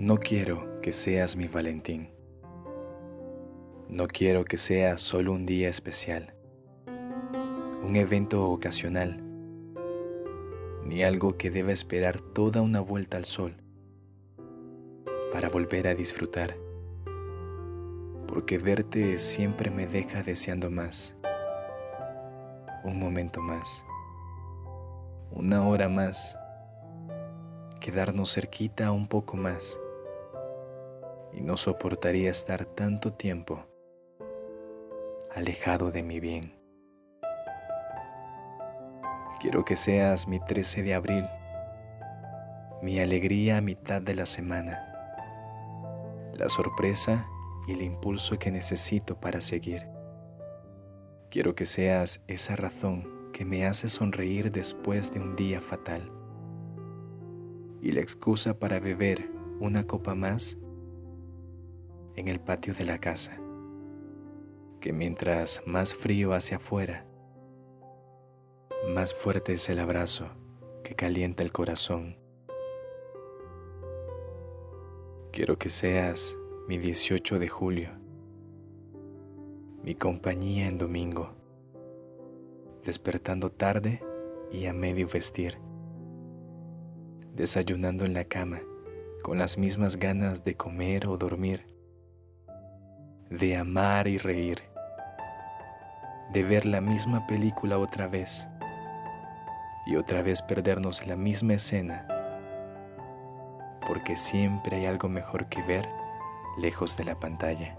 No quiero que seas mi Valentín. No quiero que sea solo un día especial, un evento ocasional, ni algo que deba esperar toda una vuelta al sol para volver a disfrutar, porque verte siempre me deja deseando más, un momento más, una hora más, quedarnos cerquita un poco más y no soportaría estar tanto tiempo alejado de mi bien. Quiero que seas mi 13 de abril, mi alegría a mitad de la semana, la sorpresa y el impulso que necesito para seguir. Quiero que seas esa razón que me hace sonreír después de un día fatal y la excusa para beber una copa más en el patio de la casa, que mientras más frío hacia afuera, más fuerte es el abrazo que calienta el corazón. Quiero que seas mi 18 de julio, mi compañía en domingo, despertando tarde y a medio vestir, desayunando en la cama con las mismas ganas de comer o dormir de amar y reír, de ver la misma película otra vez y otra vez perdernos la misma escena, porque siempre hay algo mejor que ver lejos de la pantalla.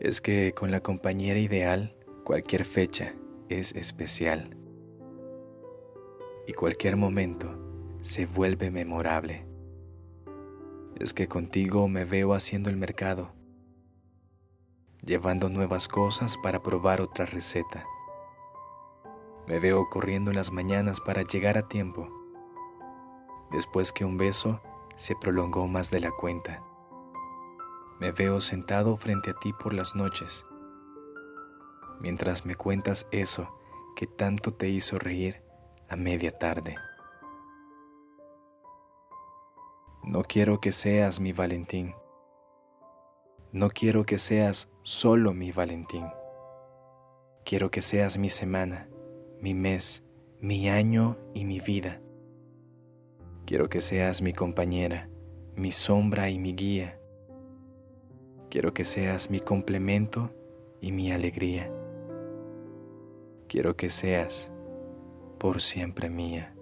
Es que con la compañera ideal cualquier fecha es especial y cualquier momento se vuelve memorable es que contigo me veo haciendo el mercado, llevando nuevas cosas para probar otra receta. Me veo corriendo en las mañanas para llegar a tiempo, después que un beso se prolongó más de la cuenta. Me veo sentado frente a ti por las noches, mientras me cuentas eso que tanto te hizo reír a media tarde. No quiero que seas mi Valentín. No quiero que seas solo mi Valentín. Quiero que seas mi semana, mi mes, mi año y mi vida. Quiero que seas mi compañera, mi sombra y mi guía. Quiero que seas mi complemento y mi alegría. Quiero que seas por siempre mía.